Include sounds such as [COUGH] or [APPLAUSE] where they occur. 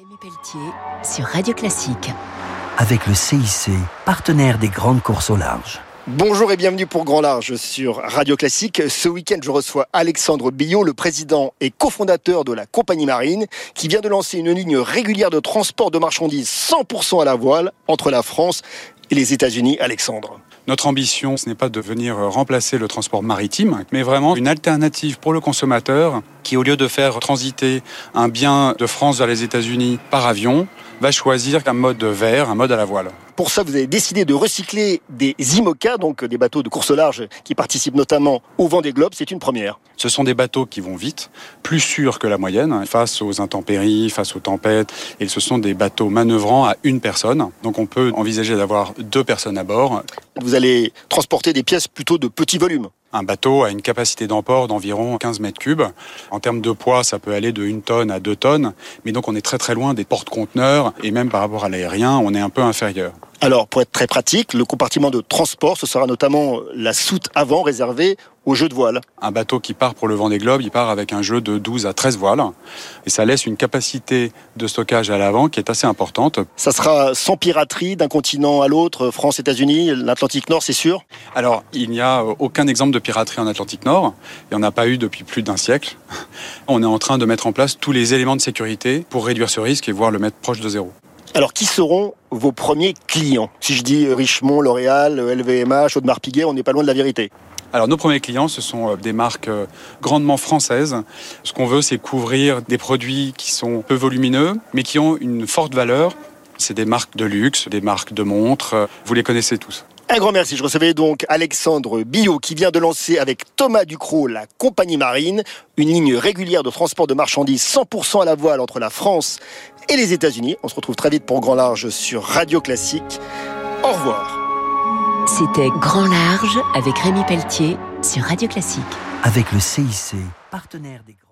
Rémi Pelletier sur Radio Classique. Avec le CIC, partenaire des grandes courses au large. Bonjour et bienvenue pour Grand Large sur Radio Classique. Ce week-end, je reçois Alexandre Billot, le président et cofondateur de la compagnie marine, qui vient de lancer une ligne régulière de transport de marchandises 100% à la voile entre la France et les États-Unis. Alexandre. Notre ambition, ce n'est pas de venir remplacer le transport maritime, mais vraiment une alternative pour le consommateur qui, au lieu de faire transiter un bien de France vers les États-Unis par avion, va choisir un mode vert, un mode à la voile. Pour ça, vous avez décidé de recycler des IMOCA, donc des bateaux de course au large qui participent notamment au vent des globes. C'est une première. Ce sont des bateaux qui vont vite, plus sûrs que la moyenne, face aux intempéries, face aux tempêtes. Et ce sont des bateaux manœuvrants à une personne. Donc on peut envisager d'avoir deux personnes à bord. Vous allez transporter des pièces plutôt de petit volume. Un bateau a une capacité d'emport d'environ 15 mètres cubes. En termes de poids, ça peut aller de 1 tonne à 2 tonnes. Mais donc on est très très loin des porte-conteneurs et même par rapport à l'aérien, on est un peu inférieur. Alors, pour être très pratique, le compartiment de transport, ce sera notamment la soute avant réservée aux jeux de voile. Un bateau qui part pour le vent des globes, il part avec un jeu de 12 à 13 voiles. Et ça laisse une capacité de stockage à l'avant qui est assez importante. Ça sera sans piraterie d'un continent à l'autre, France, États-Unis, l'Atlantique Nord, c'est sûr? Alors, il n'y a aucun exemple de piraterie en Atlantique Nord. Il n'y en a pas eu depuis plus d'un siècle. [LAUGHS] On est en train de mettre en place tous les éléments de sécurité pour réduire ce risque et voir le mettre proche de zéro. Alors, qui seront vos premiers clients? Si je dis Richemont, L'Oréal, LVMH, Audemars Piguet, on n'est pas loin de la vérité. Alors nos premiers clients, ce sont des marques grandement françaises. Ce qu'on veut, c'est couvrir des produits qui sont peu volumineux, mais qui ont une forte valeur. C'est des marques de luxe, des marques de montres. Vous les connaissez tous. Un grand merci. Je recevais donc Alexandre Billot qui vient de lancer avec Thomas Ducrot la compagnie marine, une ligne régulière de transport de marchandises 100% à la voile entre la France et les États-Unis. On se retrouve très vite pour Grand Large sur Radio Classique. Au revoir. C'était Grand Large avec Rémi Pelletier sur Radio Classique. Avec le CIC, partenaire des grands